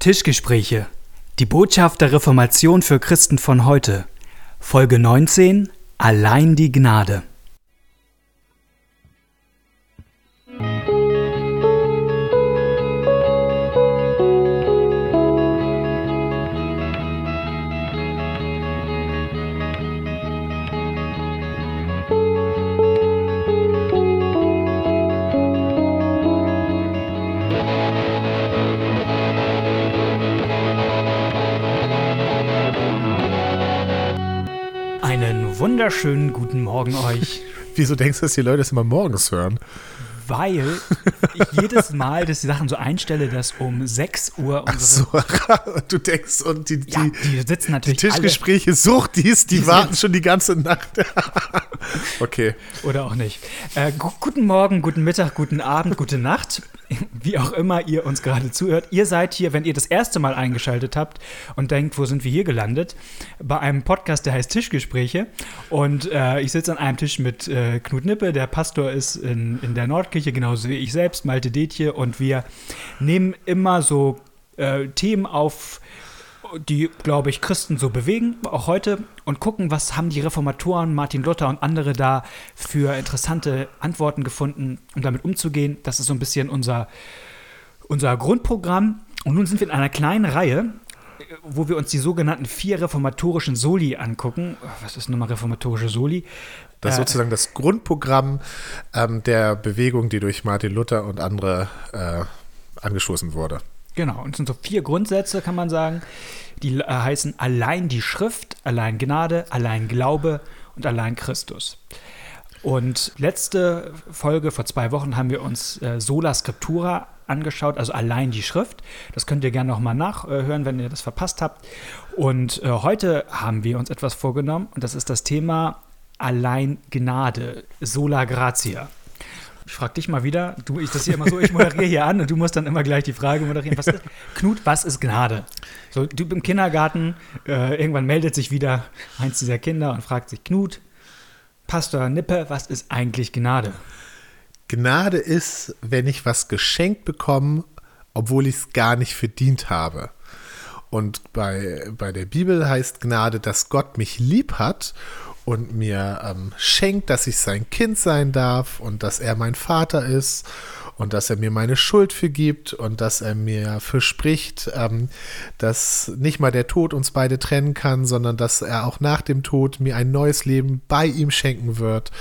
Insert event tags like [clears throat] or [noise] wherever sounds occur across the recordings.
Tischgespräche. Die Botschaft der Reformation für Christen von heute. Folge 19. Allein die Gnade. Wunderschönen guten Morgen euch. [laughs] Wieso denkst du, dass die Leute das immer morgens hören? Weil ich jedes Mal dass die Sachen so einstelle, dass um 6 Uhr Ach unsere. so, [laughs] du denkst, und die, die, ja, die sitzen die natürlich Tischgespräche, Suchtis, die, Die warten schon die ganze Nacht. [laughs] okay. alle. Oder auch nicht. Äh, gu guten Morgen, guten Mittag, guten Abend, gute Nacht. Wie auch immer ihr uns gerade zuhört. Ihr seid hier, wenn ihr das erste Mal eingeschaltet habt und denkt, wo sind wir hier gelandet? Bei einem Podcast, der heißt Tischgespräche. Und äh, ich sitze an einem Tisch mit äh, Knut Nippe, der Pastor ist in, in der Nordkirche, genauso wie ich selbst, Malte Detje. Und wir nehmen immer so äh, Themen auf, die, glaube ich, Christen so bewegen, auch heute, und gucken, was haben die Reformatoren, Martin Luther und andere da für interessante Antworten gefunden, um damit umzugehen. Das ist so ein bisschen unser, unser Grundprogramm. Und nun sind wir in einer kleinen Reihe, wo wir uns die sogenannten vier reformatorischen Soli angucken. Was ist nochmal reformatorische Soli? Das ist Äh, sozusagen das Grundprogramm ähm, der Bewegung, die durch Martin Luther und andere äh, angestoßen wurde. Genau, und es sind so vier Grundsätze, kann man sagen, die äh, heißen allein die Schrift, allein Gnade, allein Glaube und allein Christus. Und letzte Folge vor zwei Wochen haben wir uns äh, Sola Scriptura angeschaut, also allein die Schrift. Das könnt ihr gerne nochmal nachhören, wenn ihr das verpasst habt. Und äh, heute haben wir uns etwas vorgenommen und das ist das Thema allein Gnade, Sola Gratia. Ich frage dich mal wieder, du, ich das hier immer so, ich moderiere hier an und du musst dann immer gleich die Frage moderieren. Was ist, Knut, was ist Gnade? So, du im Kindergarten, äh, irgendwann meldet sich wieder eins dieser Kinder und fragt sich, Knut, Pastor Nippe, was ist eigentlich Gnade? Gnade ist, wenn ich was geschenkt bekomme, obwohl ich es gar nicht verdient habe. Und bei, bei der Bibel heißt Gnade, dass Gott mich lieb hat und mir ähm, schenkt, dass ich sein Kind sein darf und dass er mein Vater ist und dass er mir meine Schuld vergibt und dass er mir verspricht, ähm, dass nicht mal der Tod uns beide trennen kann, sondern dass er auch nach dem Tod mir ein neues Leben bei ihm schenken wird,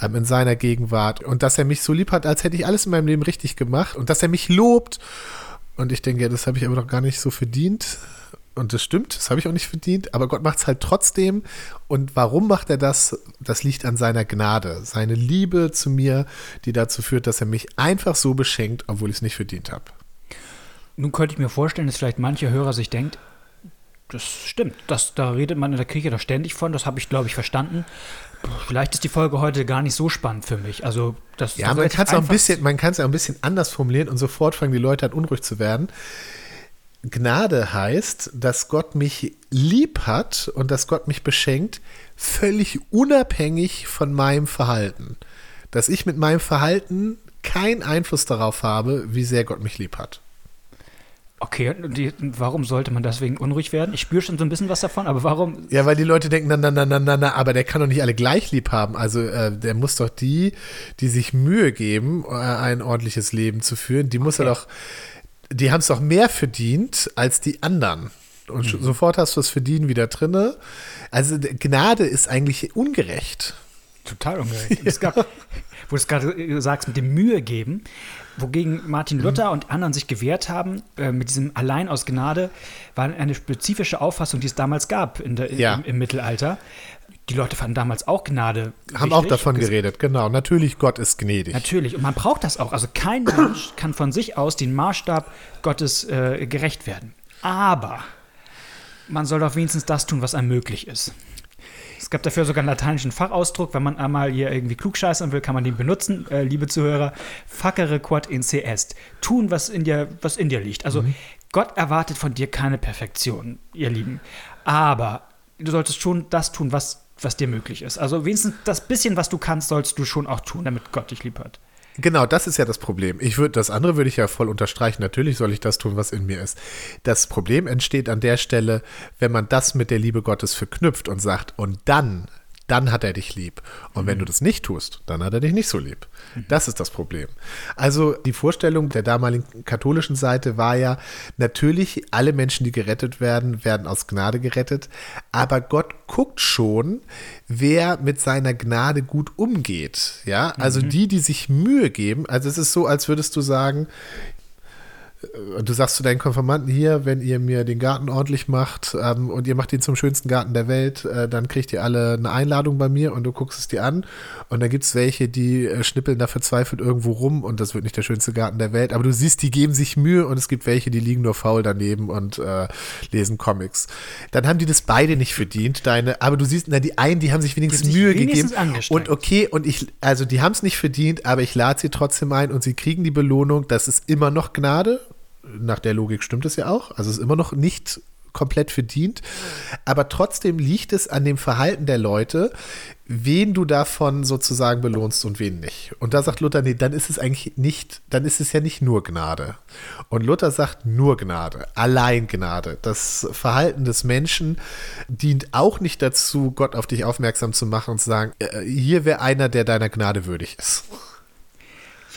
ähm, in seiner Gegenwart und dass er mich so lieb hat, als hätte ich alles in meinem Leben richtig gemacht und dass er mich lobt. Und ich denke, ja, das habe ich aber doch gar nicht so verdient. Und das stimmt, das habe ich auch nicht verdient, aber Gott macht es halt trotzdem. Und warum macht er das? Das liegt an seiner Gnade, seine Liebe zu mir, die dazu führt, dass er mich einfach so beschenkt, obwohl ich es nicht verdient habe. Nun könnte ich mir vorstellen, dass vielleicht manche Hörer sich denkt, das stimmt, das, da redet man in der Kirche doch ständig von, das habe ich, glaube ich, verstanden. Vielleicht ist die Folge heute gar nicht so spannend für mich. Also, das Ja, das man relativ kann es auch ein einfach- bisschen, man kann es auch ein bisschen anders formulieren und sofort fangen die Leute an, unruhig zu werden. Gnade heißt, dass Gott mich lieb hat und dass Gott mich beschenkt, völlig unabhängig von meinem Verhalten. Dass ich mit meinem Verhalten keinen Einfluss darauf habe, wie sehr Gott mich lieb hat. Okay, und die, warum sollte man deswegen unruhig werden? Ich spüre schon so ein bisschen was davon, aber warum? Ja, weil die Leute denken, na, na, na, na, na, na, aber der kann doch nicht alle gleich lieb haben. Also äh, der muss doch die, die sich Mühe geben, äh, ein ordentliches Leben zu führen, die muss er Okay. doch, die haben es doch mehr verdient als die anderen. Und sch- sofort hast du das Verdienen wieder drinne. Also Gnade ist eigentlich ungerecht. Total ungerecht. [laughs] Es gab, wo du es gerade äh, sagst, mit dem Mühe geben, wogegen Martin Luther und anderen sich gewehrt haben, äh, mit diesem Allein aus Gnade, war eine spezifische Auffassung, die es damals gab in der, Ja. im, im Mittelalter. Die Leute fanden damals auch Gnade. Haben auch davon geredet, genau. Natürlich, Gott ist gnädig. Natürlich. Und man braucht das auch. Also kein Mensch kann von sich aus den Maßstab Gottes äh, gerecht werden. Aber man soll doch wenigstens das tun, was einem möglich ist. Es gab dafür sogar einen lateinischen Fachausdruck. Wenn man einmal hier irgendwie klugscheißern will, kann man den benutzen, äh, liebe Zuhörer. Facere quod in se est. Tun, was in dir, was in dir liegt. Also Gott erwartet von dir keine Perfektion, ihr Lieben. Aber du solltest schon das tun, was, was dir möglich ist. Also wenigstens das bisschen, was du kannst, sollst du schon auch tun, damit Gott dich lieb hat. Genau, das ist ja das Problem. Ich würde, das andere würde ich ja voll unterstreichen. Natürlich soll ich das tun, was in mir ist. Das Problem entsteht an der Stelle, wenn man das mit der Liebe Gottes verknüpft und sagt, und dann dann hat er dich lieb. Und wenn du das nicht tust, dann hat er dich nicht so lieb. Das ist das Problem. Also die Vorstellung der damaligen katholischen Seite war ja, natürlich alle Menschen, die gerettet werden, werden aus Gnade gerettet. Aber Gott guckt schon, wer mit seiner Gnade gut umgeht. Ja, also mhm. die, die sich Mühe geben. Also es ist so, als würdest du sagen, du sagst zu deinen Konformanten hier, wenn ihr mir den Garten ordentlich macht ähm, und ihr macht ihn zum schönsten Garten der Welt, äh, dann kriegt ihr alle eine Einladung bei mir und du guckst es dir an. Und dann gibt es welche, die äh, schnippeln da verzweifelt irgendwo rum und das wird nicht der schönste Garten der Welt. Aber du siehst, die geben sich Mühe und es gibt welche, die liegen nur faul daneben und äh, lesen Comics. Dann haben die das beide nicht verdient, deine, aber du siehst, na, die einen, die haben sich wenigstens Mühe wenigstens gegeben. Und okay, und ich, also die haben es nicht verdient, aber ich lade sie trotzdem ein und sie kriegen die Belohnung. Das ist immer noch Gnade nach der Logik stimmt es ja auch. Also es ist immer noch nicht komplett verdient. Aber trotzdem liegt es an dem Verhalten der Leute, wen du davon sozusagen belohnst und wen nicht. Und da sagt Luther, nee, dann ist es eigentlich nicht, dann ist es ja nicht nur Gnade. Und Luther sagt nur Gnade, allein Gnade. Das Verhalten des Menschen dient auch nicht dazu, Gott auf dich aufmerksam zu machen und zu sagen, äh, hier wäre einer, der deiner Gnade würdig ist.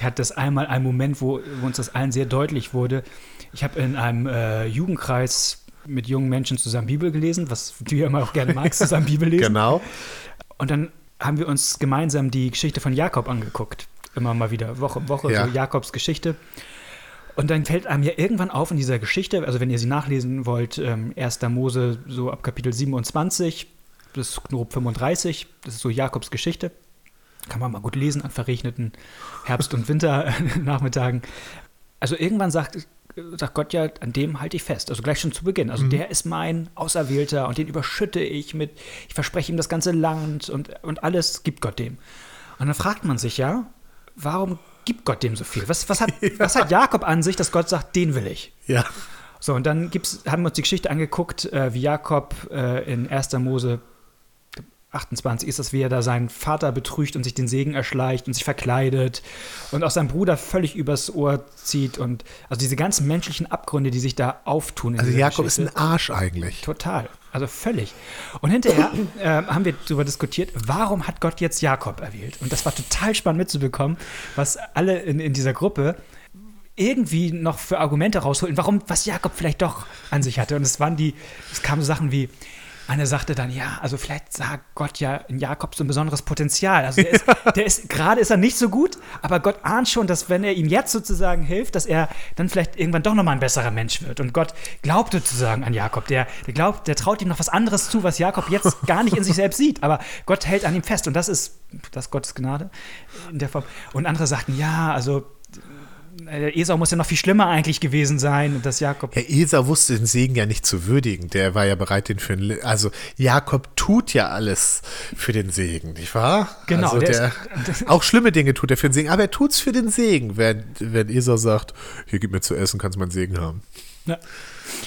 Ich hatte das einmal einen Moment, wo, wo uns das allen sehr deutlich wurde. Ich habe in einem äh, Jugendkreis mit jungen Menschen zusammen Bibel gelesen, was du ja immer auch gerne magst, zusammen Bibel lesen. Genau. Und dann haben wir uns gemeinsam die Geschichte von Jakob angeguckt. Immer mal wieder, Woche um Woche, ja. so Jakobs Geschichte. Und dann fällt einem ja irgendwann auf in dieser Geschichte, also wenn ihr sie nachlesen wollt, ähm, 1. Mose so ab Kapitel 27 bis grob 35, das ist so Jakobs Geschichte. Kann man mal gut lesen an verregneten Herbst- und Winternachmittagen. Also irgendwann sagt, sagt Gott ja, an dem halte ich fest. Also gleich schon zu Beginn. Also mhm. der ist mein Auserwählter und den überschütte ich mit, ich verspreche ihm das ganze Land und, und alles gibt Gott dem. Und dann fragt man sich ja, warum gibt Gott dem so viel? Was, was, hat, [laughs] ja. was hat Jakob an sich, dass Gott sagt, den will ich? Ja. So, und dann gibt's, haben wir uns die Geschichte angeguckt, äh, wie Jakob äh, in 1. Mose 28 ist das, wie er da seinen Vater betrügt und sich den Segen erschleicht und sich verkleidet und auch seinen Bruder völlig übers Ohr zieht und also diese ganzen menschlichen Abgründe, die sich da auftun. also Jakob Geschichte. ist ein Arsch eigentlich. Total, also völlig. Und hinterher [laughs] äh, haben wir darüber diskutiert, warum hat Gott jetzt Jakob erwählt? Und das war total spannend mitzubekommen, was alle in, in dieser Gruppe irgendwie noch für Argumente rausholen, warum, was Jakob vielleicht doch an sich hatte. Und es waren die, es kamen so Sachen wie, eine sagte dann, ja, also vielleicht sah Gott ja in Jakob so ein besonderes Potenzial. Also der ist, [laughs] der ist gerade ist er nicht so gut, aber Gott ahnt schon, dass wenn er ihm jetzt sozusagen hilft, dass er dann vielleicht irgendwann doch nochmal ein besserer Mensch wird. Und Gott glaubt sozusagen an Jakob. Der, der glaubt, der traut ihm noch was anderes zu, was Jakob jetzt [laughs] gar nicht in sich selbst sieht. Aber Gott hält an ihm fest. Und das ist, das ist Gottes Gnade in der Form. Und andere sagten, ja, also Esau muss ja noch viel schlimmer eigentlich gewesen sein, dass Jakob. Herr Esau wusste den Segen ja nicht zu würdigen. Der war ja bereit, den für einen. Also Jakob tut ja alles für den Segen, nicht wahr? Genau. Also der, ist, [laughs] auch schlimme Dinge tut er für den Segen, aber er tut es für den Segen, wenn, wenn Esau sagt: Hier gib mir zu essen, kannst du meinen Segen haben. Ja.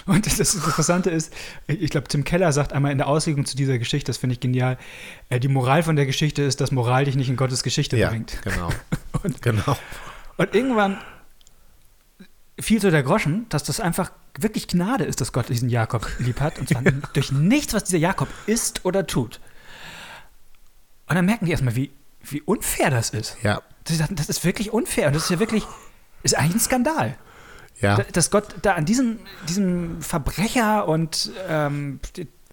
Und das Interessante ist, ich glaube, Tim Keller sagt einmal in der Auslegung zu dieser Geschichte, das finde ich genial, äh, die Moral von der Geschichte ist, dass Moral dich nicht in Gottes Geschichte ja, bringt. Genau. [laughs] und, genau. Und irgendwann fiel so der Groschen, dass das einfach wirklich Gnade ist, dass Gott diesen Jakob lieb hat. Und zwar durch nichts, was dieser Jakob isst oder tut. Und dann merken die erstmal, wie, wie unfair das ist. Ja. Das, das ist wirklich unfair. Und das ist ja wirklich, ist eigentlich ein Skandal. Ja. Dass Gott da an diesem, diesem Verbrecher und ähm,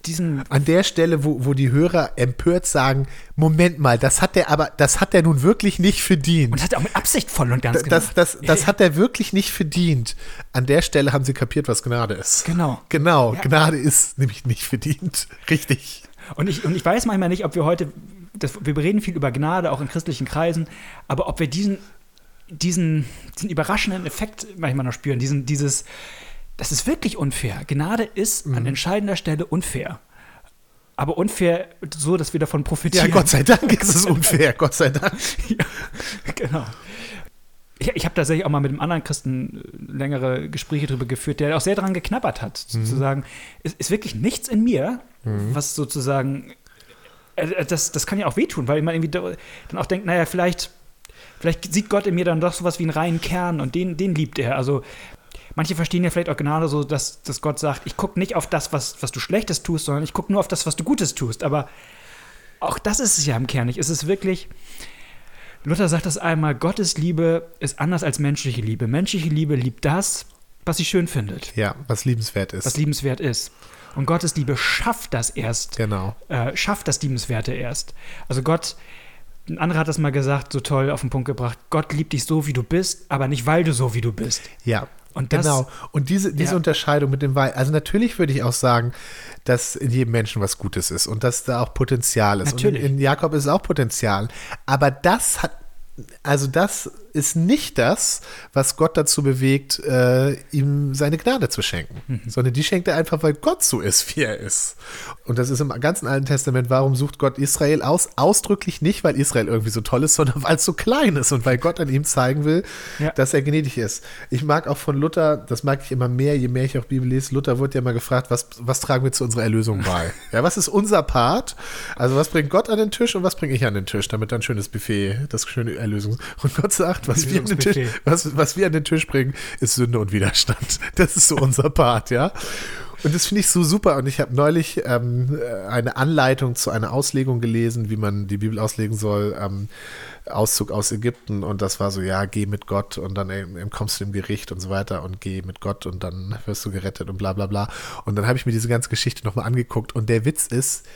diesen. An der Stelle, wo, wo die Hörer empört sagen, Moment mal, das hat der aber, das hat der nun wirklich nicht verdient. Und hat er auch mit Absicht voll und ganz das, Das, das, das hat er wirklich nicht verdient. An der Stelle haben sie kapiert, was Gnade ist. Genau. Genau, ja. Gnade ist nämlich nicht verdient. [laughs] Richtig. Und ich, und ich weiß manchmal nicht, ob wir heute, das, wir reden viel über Gnade, auch in christlichen Kreisen, aber ob wir diesen, diesen, diesen überraschenden Effekt manchmal noch spüren, diesen, dieses, das ist wirklich unfair. Gnade ist mhm. an entscheidender Stelle unfair. Aber unfair so, dass wir davon profitieren. Ja, Gott sei Dank ist es unfair, [laughs] Gott sei Dank. ja, genau. Ich, ich habe tatsächlich auch mal mit einem anderen Christen äh, längere Gespräche darüber geführt, der auch sehr daran geknabbert hat, mhm. sozusagen. Es ist wirklich nichts in mir, mhm. was sozusagen, äh, äh, das, das kann ja auch wehtun, weil man irgendwie dann auch denkt, naja, vielleicht Vielleicht sieht Gott in mir dann doch sowas wie einen reinen Kern und den, den liebt er. Also manche verstehen ja vielleicht auch Gnade so, dass, dass Gott sagt, ich gucke nicht auf das, was, was du Schlechtes tust, sondern ich gucke nur auf das, was du Gutes tust. Aber auch das ist es ja im Kern nicht. Es ist wirklich, Luther sagt das einmal, Gottes Liebe ist anders als menschliche Liebe. Menschliche Liebe liebt das, was sie schön findet. Ja, was liebenswert ist. Was liebenswert ist. Und Gottes Liebe schafft das erst. Genau. Äh, schafft das Liebenswerte erst. Also Gott, ein anderer hat das mal gesagt, so toll auf den Punkt gebracht, Gott liebt dich so, wie du bist, aber nicht, weil du so, wie du bist. Ja, Und das, genau. Und diese, diese Ja. Unterscheidung mit dem Weil, also natürlich würde ich auch sagen, dass in jedem Menschen was Gutes ist und dass da auch Potenzial ist. Natürlich. Und in, in Jakob ist auch Potenzial. Aber das hat, also das ist nicht das, was Gott dazu bewegt, äh, ihm seine Gnade zu schenken, Mhm. sondern die schenkt er einfach, weil Gott so ist, wie er ist. Und das ist im ganzen Alten Testament, warum sucht Gott Israel aus? Ausdrücklich nicht, weil Israel irgendwie so toll ist, sondern weil es so klein ist und weil Gott an ihm zeigen will, Ja. dass er gnädig ist. Ich mag auch von Luther, das mag ich immer mehr, je mehr ich auch Bibel lese, Luther wurde ja mal gefragt, was, was tragen wir zu unserer Erlösung bei? [laughs] ja, was ist unser Part? Also was bringt Gott an den Tisch und was bringe ich an den Tisch, damit dann ein schönes Buffet, das schöne Erlösung. Und Gott sagt, was wir, an den Tisch, was, was wir an den Tisch bringen, ist Sünde und Widerstand. [laughs] Das ist so unser Part, ja. Und das finde ich so super. Und ich habe neulich ähm, eine Anleitung zu einer Auslegung gelesen, wie man die Bibel auslegen soll. Ähm, Auszug aus Ägypten. Und das war so, ja, geh mit Gott und dann ähm, kommst du im Gericht und so weiter und geh mit Gott und dann wirst du gerettet und bla bla bla. Und dann habe ich mir diese ganze Geschichte nochmal angeguckt. Und der Witz ist,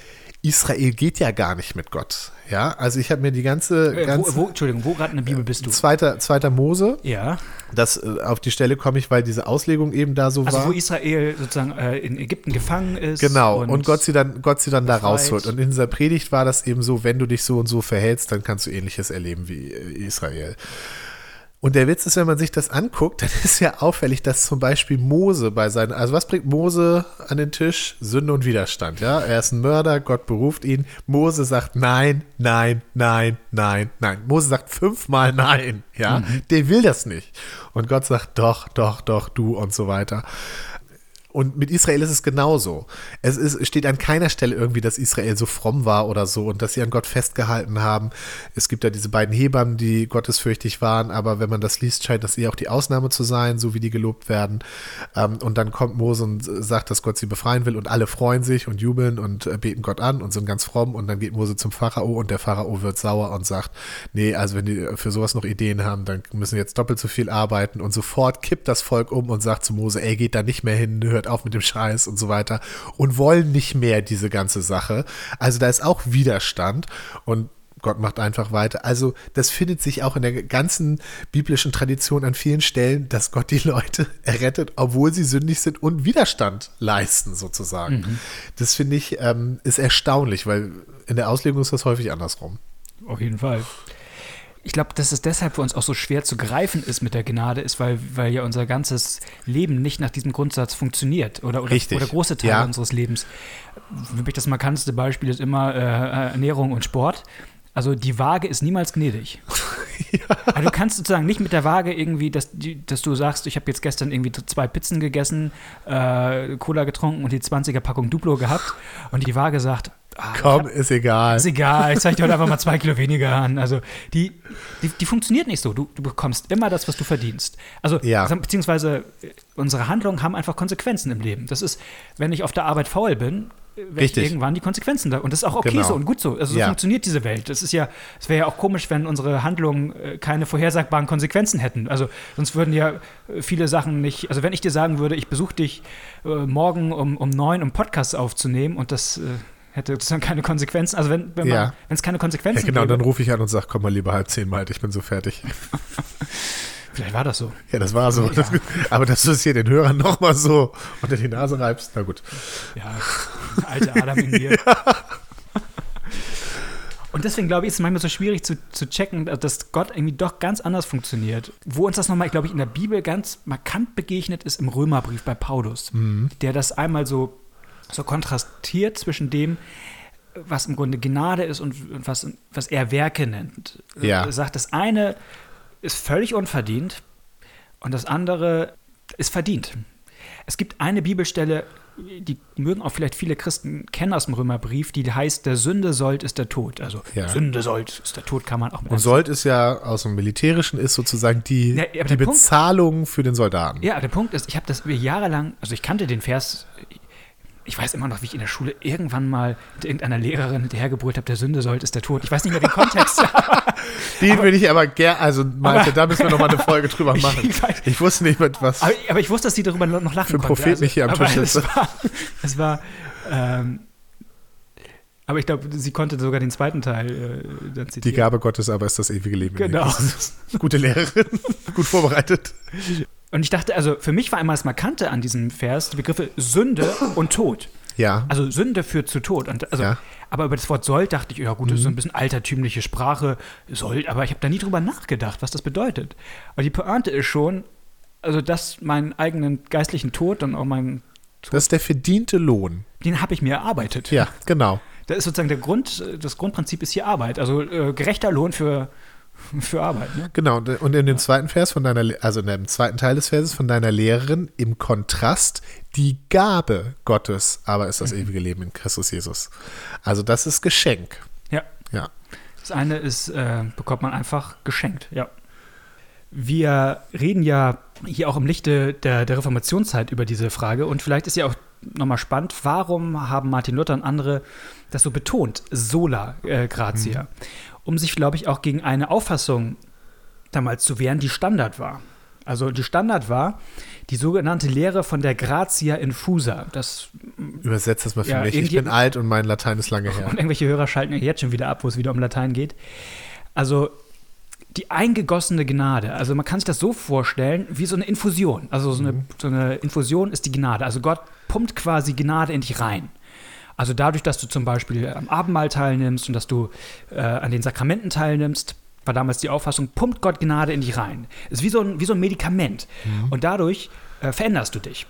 Israel geht ja gar nicht mit Gott. Ja, also ich habe mir die ganze, äh, ganze wo, wo, Entschuldigung, wo gerade in der Bibel bist du? zweiter, zweiter Mose, Ja. das äh, auf die Stelle komme ich, weil diese Auslegung eben da so Also war. wo Israel sozusagen äh, in Ägypten gefangen ist. Genau, und, Gott sie dann, Gott sie dann da rausholt. Und in dieser Predigt war das eben so, wenn du dich so und so verhältst, dann kannst du ähnliches erleben wie äh, Israel. Und der Witz ist, wenn man sich das anguckt, [laughs] dann ist ja auffällig, dass zum Beispiel Mose bei seinen, also was bringt Mose an den Tisch? Sünde und Widerstand, ja. Er ist ein Mörder, Gott beruft ihn. Mose sagt nein, nein, nein, nein, nein. Mose sagt fünfmal nein, ja. Der will das nicht. Und Gott sagt doch, doch, doch, du und so weiter. Und mit Israel ist es genauso. Es ist, steht an keiner Stelle irgendwie, dass Israel so fromm war oder so und dass sie an Gott festgehalten haben. Es gibt ja diese beiden Hebammen, die gottesfürchtig waren, aber wenn man das liest, scheint das eher auch die Ausnahme zu sein, so wie die gelobt werden. Ähm, und dann kommt Mose und sagt, dass Gott sie befreien will und alle freuen sich und jubeln und äh, beten Gott an und sind ganz fromm und dann geht Mose zum Pharao und der Pharao wird sauer und sagt, nee, also wenn die für sowas noch Ideen haben, dann müssen jetzt doppelt so viel arbeiten und sofort kippt das Volk um und sagt zu Mose, ey, geht da nicht mehr hin, hört auf mit dem Scheiß und so weiter und wollen nicht mehr diese ganze Sache. Also da ist auch Widerstand und Gott macht einfach weiter. Also das findet sich auch in der ganzen biblischen Tradition an vielen Stellen, dass Gott die Leute [laughs] errettet, obwohl sie sündig sind und Widerstand leisten sozusagen. Das finde ich ähm, ist erstaunlich, weil in der Auslegung ist das häufig andersrum. Auf jeden Fall. Ich glaube, dass es deshalb für uns auch so schwer zu greifen ist mit der Gnade, ist, weil, weil ja unser ganzes Leben nicht nach diesem Grundsatz funktioniert oder, oder, Richtig. oder große Teile Ja. unseres Lebens. Für mich das markanteste Beispiel ist immer äh, Ernährung und Sport. Also die Waage ist niemals gnädig. [laughs] Also du kannst sozusagen nicht mit der Waage irgendwie, dass, die- dass du sagst, ich habe jetzt gestern irgendwie zwei Pizzen gegessen, äh, Cola getrunken und die 20er Packung Duplo gehabt und die Waage sagt, ah, Komm, ist egal. ist egal, ich zeige dir heute einfach mal zwei [laughs] Kilo weniger an. Also die, die, die funktioniert nicht so. Du, du bekommst immer das, was du verdienst. Also Ja. beziehungsweise äh, unsere Handlungen haben einfach Konsequenzen im Leben. Das ist, wenn ich auf der Arbeit faul bin, äh, Richtig. irgendwann die Konsequenzen da. Und das ist auch okay Genau. so und gut so. Also so Ja. funktioniert diese Welt. Das ist ja, es wäre ja auch komisch, wenn unsere Handlungen äh, keine vorhersagbaren Konsequenzen hätten. Also sonst würden ja viele Sachen nicht. Also wenn ich dir sagen würde, ich besuche dich äh, morgen um, um neun, um Podcasts aufzunehmen und das äh, hätte sozusagen keine Konsequenzen. Also wenn wenn Ja. es keine Ja, Konsequenzen genau, gäbe, dann rufe ich an und sage, komm mal lieber halb zehn mal, ich bin so fertig. [laughs] vielleicht war das so. Ja, das war so. Das, aber dass du es hier den Hörern nochmal so unter die Nase reibst, na gut. Ja, alte Adam in mir. [laughs] Und deswegen glaube ich, ist es manchmal so schwierig zu, zu checken, dass Gott irgendwie doch ganz anders funktioniert. Wo uns das nochmal, glaube ich, in der Bibel ganz markant begegnet ist im Römerbrief bei Paulus, der das einmal so, so kontrastiert zwischen dem, was im Grunde Gnade ist und, was, was er Werke nennt. Ja. Er sagt, das eine ist völlig unverdient und das andere ist verdient. Es gibt eine Bibelstelle, die mögen auch vielleicht viele Christen kennen aus dem Römerbrief, die heißt, der Sünde sollt ist der Tod. Also Ja. Sünde sollt ist der Tod, kann man auch mit Und Sold ist ja aus dem Militärischen ist sozusagen die, Ja, aber die der Punkt- Bezahlung für den Soldaten. Ja, der Punkt ist, ich habe das jahrelang, also ich kannte den Vers, ich weiß immer noch, wie ich in der Schule irgendwann mal mit irgendeiner Lehrerin hinterhergebrüllt habe, der Sünde sollt ist der Tod. Ich weiß nicht mehr den Kontext. [laughs] [laughs] Den würde ich aber gerne, also Malte, da müssen wir nochmal eine Folge drüber [laughs] Ich machen. weiß- Ich wusste nicht, mit was. aber, aber ich wusste, dass sie darüber noch lachen Für konnte. Prophet nicht hier am aber Tisch es sitze. war, es war ähm, aber ich glaube, sie konnte sogar den zweiten Teil äh, dann Die zitieren. Gabe Gottes aber ist das ewige Leben. Genau. Gute Lehrerin, gut vorbereitet. Und ich dachte, also für mich war einmal das Markante an diesem Vers die Begriffe Sünde und Tod. Ja, Also Sünde führt zu Tod. Und also, Ja. Mhm. Aber über das Wort soll dachte ich, ja gut, das ist so ein bisschen altertümliche Sprache, soll, aber ich habe da nie drüber nachgedacht, was das bedeutet. Aber die Pointe ist schon, also dass meinen eigenen geistlichen Tod und auch meinen, das ist der verdiente Lohn. den habe ich mir erarbeitet. Ja, genau. Da ist sozusagen der Grund, das Grundprinzip ist hier Arbeit. Also äh, gerechter Lohn für, [laughs] für Arbeit. Ne? Genau, und in dem zweiten Vers von deiner, also in dem zweiten Teil des Verses von deiner Lehrerin im Kontrast die Gabe Gottes, aber ist das Mhm. ewige Leben in Christus Jesus. Also das ist Geschenk. Ja. Ja. Das eine ist, äh, bekommt man einfach geschenkt, ja. Wir reden ja hier auch im Lichte der, der Reformationszeit über diese Frage und vielleicht ist ja auch nochmal spannend, warum haben Martin Luther und andere das so betont, sola äh, gratia, um sich, glaube ich, auch gegen eine Auffassung damals zu wehren, die Standard war. Also die Standard war die sogenannte Lehre von der Gratia infusa. Das Übersetzt das mal für Ja, mich. Ich bin alt und mein Latein ist lange [laughs] her. und irgendwelche Hörer schalten ja jetzt schon wieder ab, wo es wieder um Latein geht. Also die eingegossene Gnade. Also man kann sich das so vorstellen wie so eine Infusion. Also so eine, so eine Infusion ist die Gnade. Also Gott pumpt quasi Gnade in dich rein. Also dadurch, dass du zum Beispiel am Abendmahl teilnimmst und dass du äh, an den Sakramenten teilnimmst, war damals die Auffassung, pumpt Gott Gnade in dich rein. Ist wie so ein, wie so ein Medikament. Und dadurch äh, veränderst du dich.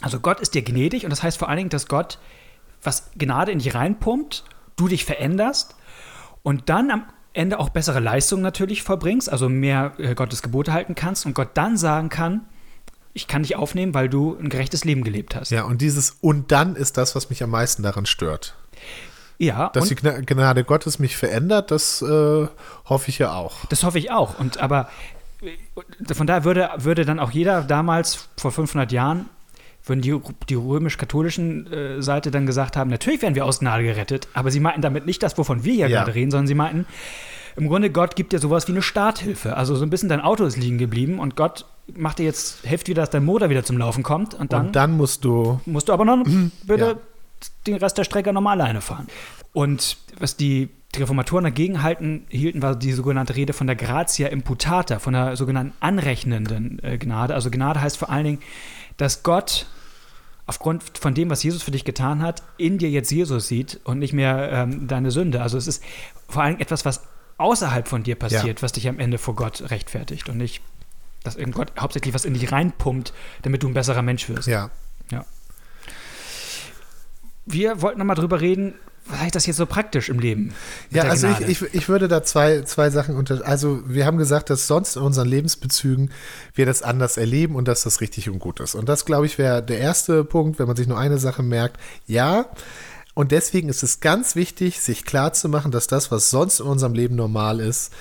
Also Gott ist dir gnädig und das heißt vor allen Dingen, dass Gott was Gnade in dich reinpumpt, du dich veränderst und dann am Ende auch bessere Leistungen natürlich vollbringst, also mehr äh, Gottes Gebote halten kannst und Gott dann sagen kann, ich kann dich aufnehmen, weil du ein gerechtes Leben gelebt hast. Ja, und dieses und dann ist das, was mich am meisten daran stört. Ja, Dass die Gna- Gnade Gottes mich verändert, das äh, hoffe ich ja auch. das hoffe ich auch. Und aber äh, von daher würde, würde dann auch jeder damals vor 500 Jahren würden die, die römisch-katholischen äh, Seite dann gesagt haben, natürlich werden wir aus Gnade gerettet, aber sie meinten damit nicht das, wovon wir hier Ja. gerade reden, sondern sie meinten, im Grunde Gott gibt dir sowas wie eine Starthilfe. Also so ein bisschen dein Auto ist liegen geblieben und Gott macht dir jetzt, hilft wieder, dass dein Motor wieder zum Laufen kommt und dann, und dann musst du, musst du aber noch [clears throat] bitte ja. den Rest der Strecke nochmal alleine fahren. Und was die, die Reformatoren dagegen halten, hielten, war die sogenannte Rede von der Gratia imputata, von der sogenannten anrechnenden äh, Gnade. Also Gnade heißt vor allen Dingen, dass Gott aufgrund von dem, was Jesus für dich getan hat, in dir jetzt Jesus sieht und nicht mehr ähm, deine Sünde. Also es ist vor allem etwas, was außerhalb von dir passiert, was dich am Ende vor Gott rechtfertigt und nicht, dass irgend Gott hauptsächlich was in dich reinpumpt, damit du ein besserer Mensch wirst. ja. Wir wollten nochmal drüber reden, was heißt das jetzt so praktisch im Leben? Ja, also ich, ich, ich würde da zwei, zwei Sachen unter. Also, wir haben gesagt, dass sonst in unseren Lebensbezügen wir das anders erleben und dass das richtig und gut ist. Und das, glaube ich, wäre der erste Punkt, wenn man sich nur eine Sache merkt. Ja. Und deswegen ist es ganz wichtig, sich klarzumachen, dass das, was sonst in unserem Leben normal ist,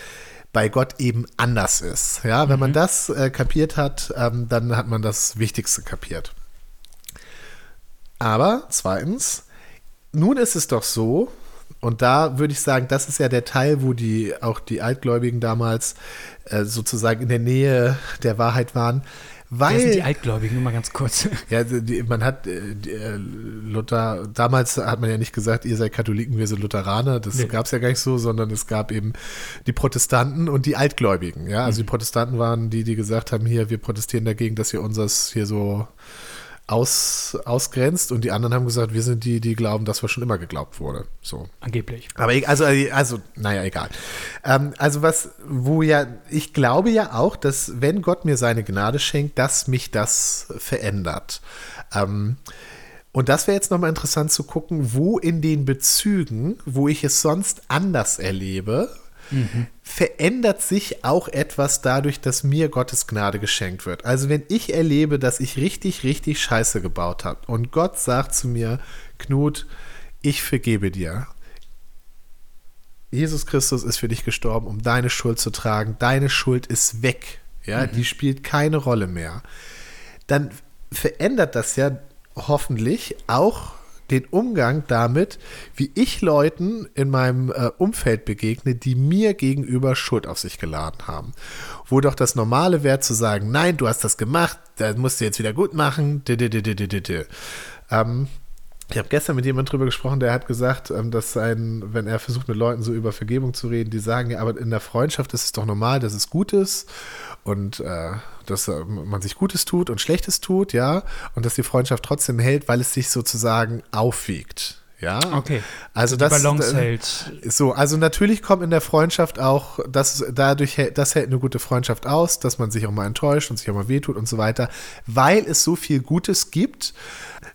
bei Gott eben anders ist. Ja, wenn man das äh, kapiert hat, ähm, dann hat man das Wichtigste kapiert. Aber zweitens, nun ist es doch so, und da würde ich sagen, das ist ja der Teil, wo die auch die Altgläubigen damals äh, sozusagen in der Nähe der Wahrheit waren, Wer sind die weil Altgläubigen? Nur mal ganz kurz. [laughs] ja, die, man hat äh, die, äh, Luther damals hat man ja nicht gesagt, ihr seid Katholiken, wir sind Lutheraner. Das Nee. gab es ja gar nicht so, sondern es gab eben die Protestanten und die Altgläubigen. Ja, also die Protestanten waren die, die gesagt haben, hier wir protestieren dagegen, dass ihr unseres hier so aus, ausgrenzt und die anderen haben gesagt, wir sind die, die glauben, dass was schon immer geglaubt wurde. So. Angeblich. Aber also, also, naja, egal. Ähm, also was, wo ja, ich glaube ja auch, dass wenn Gott mir seine Gnade schenkt, dass mich das verändert. Ähm, und das wäre jetzt nochmal interessant zu gucken, wo in den Bezügen, wo ich es sonst anders erlebe, mhm. Verändert sich auch etwas dadurch, dass mir Gottes Gnade geschenkt wird. Also wenn ich erlebe, dass ich richtig, richtig Scheiße gebaut habe und Gott sagt zu mir, Knut, ich vergebe dir. Jesus Christus ist für dich gestorben, um deine Schuld zu tragen. Deine Schuld ist weg. Ja, mhm. die spielt keine Rolle mehr. Dann verändert das ja hoffentlich auch den Umgang damit, wie ich Leuten in meinem äh, Umfeld begegne, die mir gegenüber Schuld auf sich geladen haben. Wo doch das Normale wäre zu sagen, nein, du hast das gemacht, das musst du jetzt wieder gut machen. Ähm, ich habe gestern mit jemandem drüber gesprochen, der hat gesagt, ähm, dass sein, wenn er versucht mit Leuten so über Vergebung zu reden, die sagen, ja, aber in der Freundschaft ist es doch normal, dass es gut ist und äh, dass äh, man sich Gutes tut und Schlechtes tut, ja, und dass die Freundschaft trotzdem hält, weil es sich sozusagen aufwiegt. Ja, okay. Also die das Balance äh, hält. So, also natürlich kommt in der Freundschaft auch, dass dadurch das hält eine gute Freundschaft aus, dass man sich auch mal enttäuscht und sich auch mal wehtut und so weiter, weil es so viel Gutes gibt,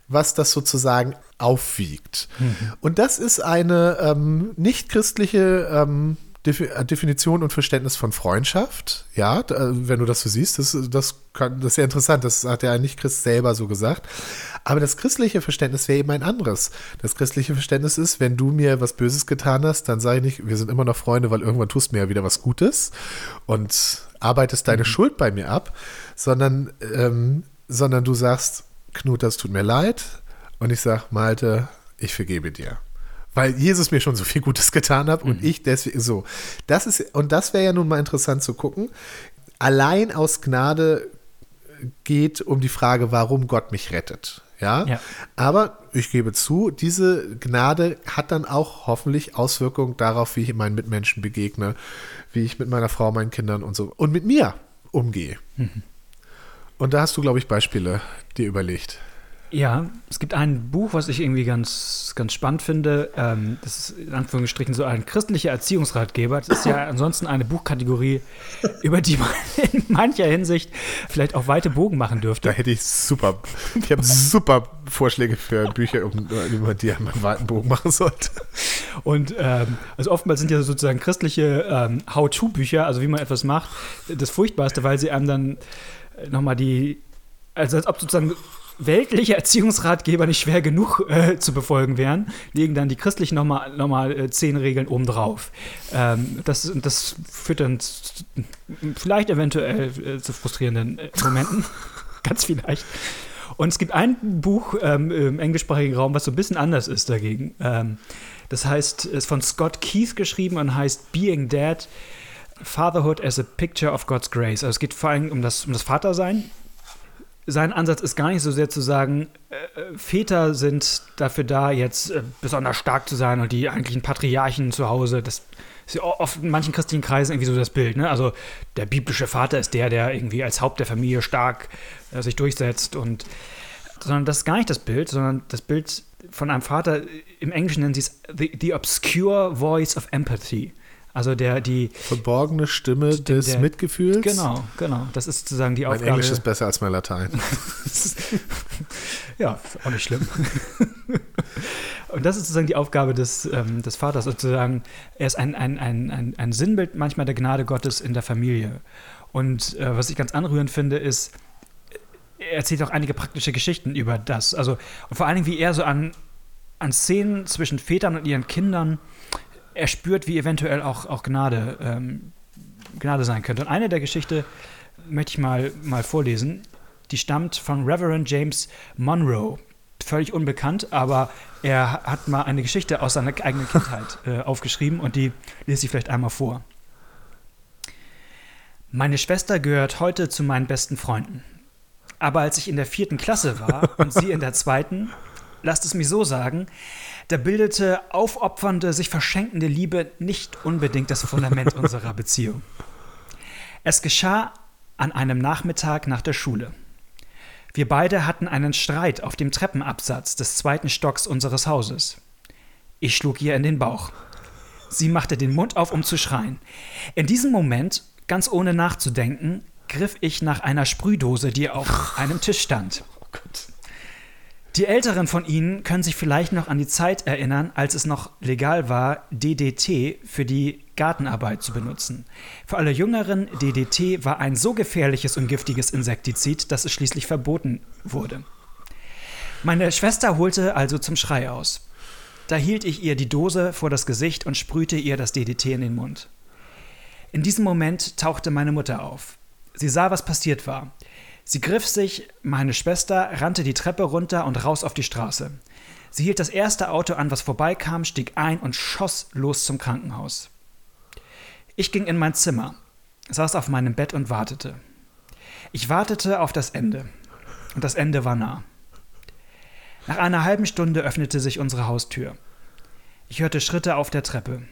was das sozusagen aufwiegt. Mhm. Und das ist eine ähm, nicht christliche ähm, äh, Definition und Verständnis von Freundschaft. Ja, wenn du das so siehst, das, das, kann, das ist ja interessant. Das hat ja nicht Christ selber so gesagt. Aber das christliche Verständnis wäre eben ein anderes. Das christliche Verständnis ist, wenn du mir was Böses getan hast, dann sage ich nicht, wir sind immer noch Freunde, weil irgendwann tust du mir ja wieder was Gutes und arbeitest deine mhm. Schuld bei mir ab, sondern, ähm, sondern du sagst, Knut, das tut mir leid. Und ich sage, Malte, ich vergebe dir weil Jesus mir schon so viel Gutes getan hat und mhm. ich deswegen so. Das ist, und das wäre ja nun mal interessant zu gucken. Allein aus Gnade geht um die Frage, warum Gott mich rettet. Ja? ja? Aber ich gebe zu, diese Gnade hat dann auch hoffentlich Auswirkungen darauf, wie ich meinen Mitmenschen begegne, wie ich mit meiner Frau, meinen Kindern und so und mit mir umgehe. Mhm. Und da hast du, glaube ich, Beispiele dir überlegt. Ja, es gibt ein Buch, was ich irgendwie ganz, ganz spannend finde. Ähm, das ist in Anführungsstrichen so ein christlicher Erziehungsratgeber. Das ist ja [laughs] ansonsten eine Buchkategorie, über die man [laughs] in mancher Hinsicht vielleicht auch weite Bogen machen dürfte. Da hätte ich super, ich habe super Vorschläge für Bücher, über die man weiten Bogen machen sollte. Und ähm, also oftmals sind ja sozusagen christliche ähm, How-to-Bücher, also wie man etwas macht, das Furchtbarste, weil sie einem dann nochmal die, also als ob sozusagen weltliche Erziehungsratgeber nicht schwer genug äh, zu befolgen wären, legen dann die christlichen nochmal noch mal, äh, zehn Regeln obendrauf. Ähm, das, das führt dann vielleicht eventuell äh, zu frustrierenden äh, Momenten. [laughs] Ganz vielleicht. Und es gibt ein Buch ähm, im englischsprachigen Raum, was so ein bisschen anders ist dagegen. Ähm, das heißt, ist von Scott Keith geschrieben und heißt Being Dead. Fatherhood as a Picture of God's Grace. Also es geht vor allem um das, um das Vatersein sein Ansatz ist gar nicht so sehr zu sagen, äh, äh, Väter sind dafür da, jetzt äh, besonders stark zu sein und die eigentlichen Patriarchen zu Hause. Das ist ja oft in manchen christlichen Kreisen irgendwie so das Bild. Ne? Also der biblische Vater ist der, der irgendwie als Haupt der Familie stark äh, sich durchsetzt. Und, sondern das ist gar nicht das Bild, sondern das Bild von einem Vater, im Englischen nennen sie es the, the obscure voice of empathy. Also der, die verborgene Stimme des der, Mitgefühls. Genau, genau. Das ist sozusagen die Aufgabe. Mein Englisch ist besser als mein Latein. [laughs] [laughs] ja, auch nicht schlimm. [laughs] Und das ist sozusagen die Aufgabe des, ähm, des Vaters, sozusagen, er ist ein, ein, ein, ein, ein Sinnbild manchmal der Gnade Gottes in der Familie. Und äh, was ich ganz anrührend finde, ist, er erzählt auch einige praktische Geschichten über das. Also, und vor allen Dingen, wie er so an, an Szenen zwischen Vätern und ihren Kindern er spürt, wie eventuell auch, auch Gnade, ähm, Gnade sein könnte. Und eine der Geschichte möchte ich mal, mal vorlesen. Die stammt von Reverend James Monroe. Völlig unbekannt, aber er hat mal eine Geschichte aus seiner eigenen Kindheit [laughs] äh, aufgeschrieben und die lese ich vielleicht einmal vor. Meine Schwester gehört heute zu meinen besten Freunden. Aber als ich in der vierten Klasse war und sie in der zweiten, lasst es mich so sagen, da bildete aufopfernde, sich verschenkende Liebe nicht unbedingt das Fundament [laughs] unserer Beziehung. Es geschah an einem Nachmittag nach der Schule. Wir beide hatten einen Streit auf dem Treppenabsatz des zweiten Stocks unseres Hauses. Ich schlug ihr in den Bauch. Sie machte den Mund auf, um zu schreien. In diesem Moment, ganz ohne nachzudenken, griff ich nach einer Sprühdose, die auf einem Tisch stand. Oh Gott. Die Älteren von Ihnen können sich vielleicht noch an die Zeit erinnern, als es noch legal war, DDT für die Gartenarbeit zu benutzen. Für alle Jüngeren, DDT war ein so gefährliches und giftiges Insektizid, dass es schließlich verboten wurde. Meine Schwester holte also zum Schrei aus. Da hielt ich ihr die Dose vor das Gesicht und sprühte ihr das DDT in den Mund. In diesem Moment tauchte meine Mutter auf. Sie sah, was passiert war. Sie griff sich meine Schwester, rannte die Treppe runter und raus auf die Straße. Sie hielt das erste Auto an, was vorbeikam, stieg ein und schoss los zum Krankenhaus. Ich ging in mein Zimmer, saß auf meinem Bett und wartete. Ich wartete auf das Ende. Und das Ende war nah. Nach einer halben Stunde öffnete sich unsere Haustür. Ich hörte Schritte auf der Treppe.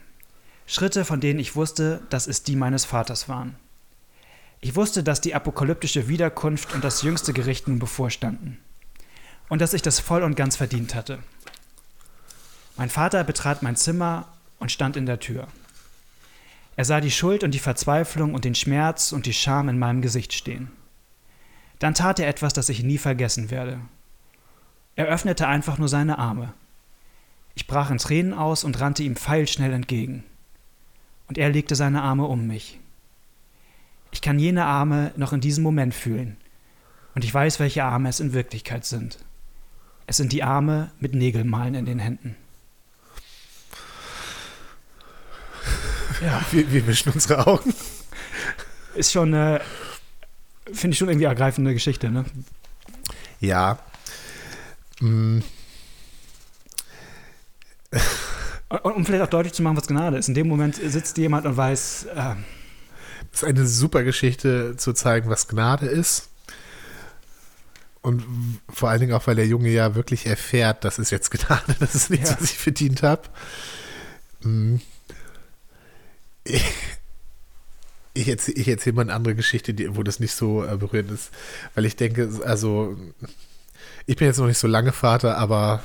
Schritte, von denen ich wusste, dass es die meines Vaters waren. Ich wusste, dass die apokalyptische Wiederkunft und das jüngste Gericht nun bevorstanden. Und dass ich das voll und ganz verdient hatte. Mein Vater betrat mein Zimmer und stand in der Tür. Er sah die Schuld und die Verzweiflung und den Schmerz und die Scham in meinem Gesicht stehen. Dann tat er etwas, das ich nie vergessen werde. Er öffnete einfach nur seine Arme. Ich brach in Tränen aus und rannte ihm pfeilschnell entgegen. Und er legte seine Arme um mich. Ich kann jene Arme noch in diesem Moment fühlen. Und ich weiß, welche Arme es in Wirklichkeit sind. Es sind die Arme mit Nägelmalen in den Händen. Ja. [laughs] Wir, wir wischen unsere Augen. Ist schon eine, finde ich schon irgendwie ergreifende Geschichte, ne? Ja. Mm. Um vielleicht auch deutlich zu machen, was Gnade ist. In dem Moment sitzt jemand und weiß. Äh, das ist eine super Geschichte zu zeigen, was Gnade ist. Und vor allen Dingen auch, weil der Junge ja wirklich erfährt, das ist jetzt Gnade, [laughs] das ist nichts, ja. was ich verdient habe. Mm. Ich, ich erzähle ich erzähl mal eine andere Geschichte, die, wo das nicht so äh, berührend ist, weil ich denke, also ich bin jetzt noch nicht so lange Vater, aber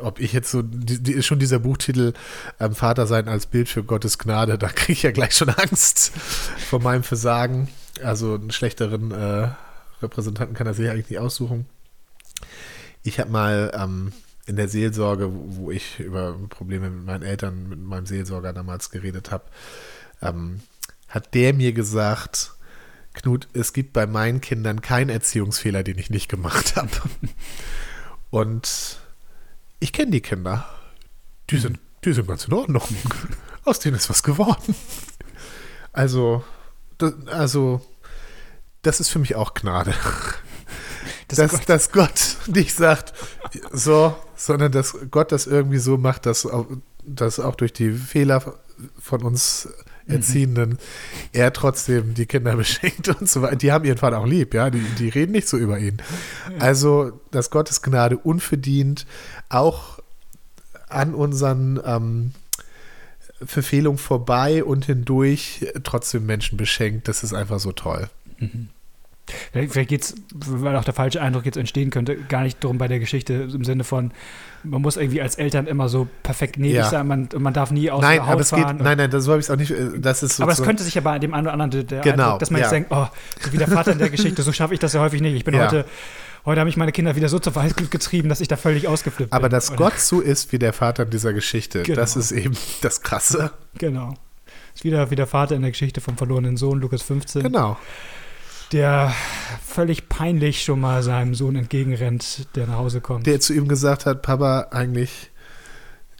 ob ich jetzt so, die, die, schon dieser Buchtitel ähm, Vater sein als Bild für Gottes Gnade, da kriege ich ja gleich schon Angst vor meinem Versagen. Also einen schlechteren äh, Repräsentanten kann er sich eigentlich nicht aussuchen. Ich habe mal ähm, in der Seelsorge, wo ich über Probleme mit meinen Eltern, mit meinem Seelsorger damals geredet habe, ähm, hat der mir gesagt, Knut, es gibt bei meinen Kindern keinen Erziehungsfehler, den ich nicht gemacht habe. [laughs] Und ich kenne die Kinder. Die sind, die sind ganz in Ordnung. Aus denen ist was geworden. Also, das, also, das ist für mich auch Gnade. Das dass, Gott. dass Gott nicht sagt, so, sondern dass Gott das irgendwie so macht, dass, dass auch durch die Fehler von uns Erziehenden mhm. er trotzdem die Kinder [laughs] beschenkt und so weiter. Die haben ihren Vater auch lieb, ja, die, die reden nicht so über ihn. Also, dass Gottes Gnade unverdient auch an unseren ähm, Verfehlungen vorbei und hindurch trotzdem Menschen beschenkt, das ist einfach so toll. Mhm. Vielleicht geht es, weil auch der falsche Eindruck jetzt entstehen könnte, gar nicht darum bei der Geschichte im Sinne von, man muss irgendwie als Eltern immer so perfekt gnädig ja. sein, man, man darf nie aus nein, der Haut aber es fahren. Geht, nein, nein, so habe ich es auch nicht. Äh, das ist so aber es könnte sich ja bei dem einen oder anderen der genau, Eindruck, dass man ja. jetzt denkt, oh, so wie der Vater in der Geschichte, so schaffe ich das ja häufig nicht. Ich bin ja. heute Heute habe ich meine Kinder wieder so zur Weißglut getrieben, dass ich da völlig ausgeflippt bin. Aber dass Gott so ist wie der Vater in dieser Geschichte, genau. das ist eben das Krasse. Genau. Ist wieder wie der Vater in der Geschichte vom verlorenen Sohn, Lukas 15. Genau der völlig peinlich schon mal seinem Sohn entgegenrennt, der nach Hause kommt. Der zu ihm gesagt hat, Papa, eigentlich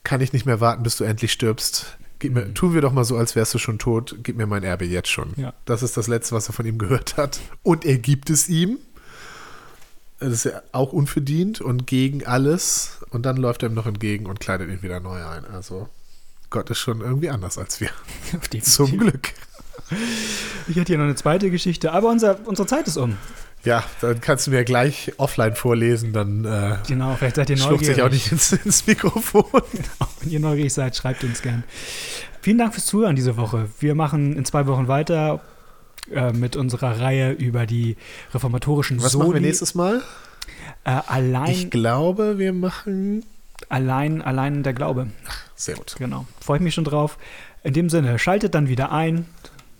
kann ich nicht mehr warten, bis du endlich stirbst. Gib mir, mhm. tun wir doch mal so, als wärst du schon tot. Gib mir mein Erbe jetzt schon. Ja. Das ist das Letzte, was er von ihm gehört hat. Und er gibt es ihm. Das ist ja auch unverdient und gegen alles. Und dann läuft er ihm noch entgegen und kleidet ihn wieder neu ein. Also Gott ist schon irgendwie anders als wir. [laughs] Zum Glück. Ich hätte hier noch eine zweite Geschichte, aber unser, unsere Zeit ist um. Ja, dann kannst du mir gleich offline vorlesen, dann äh, genau, vielleicht seid ihr neugierig. sich auch nicht ins, ins Mikrofon. [laughs] Genau, wenn ihr neugierig seid, schreibt uns gern. Vielen Dank fürs Zuhören diese Woche. Wir machen in zwei Wochen weiter äh, mit unserer Reihe über die reformatorischen Was Soli. machen wir nächstes Mal? Äh, allein. Ich glaube, wir machen. Allein, allein der Glaube. Ach, sehr gut. Genau. Freue ich mich schon drauf. In dem Sinne, schaltet dann wieder ein.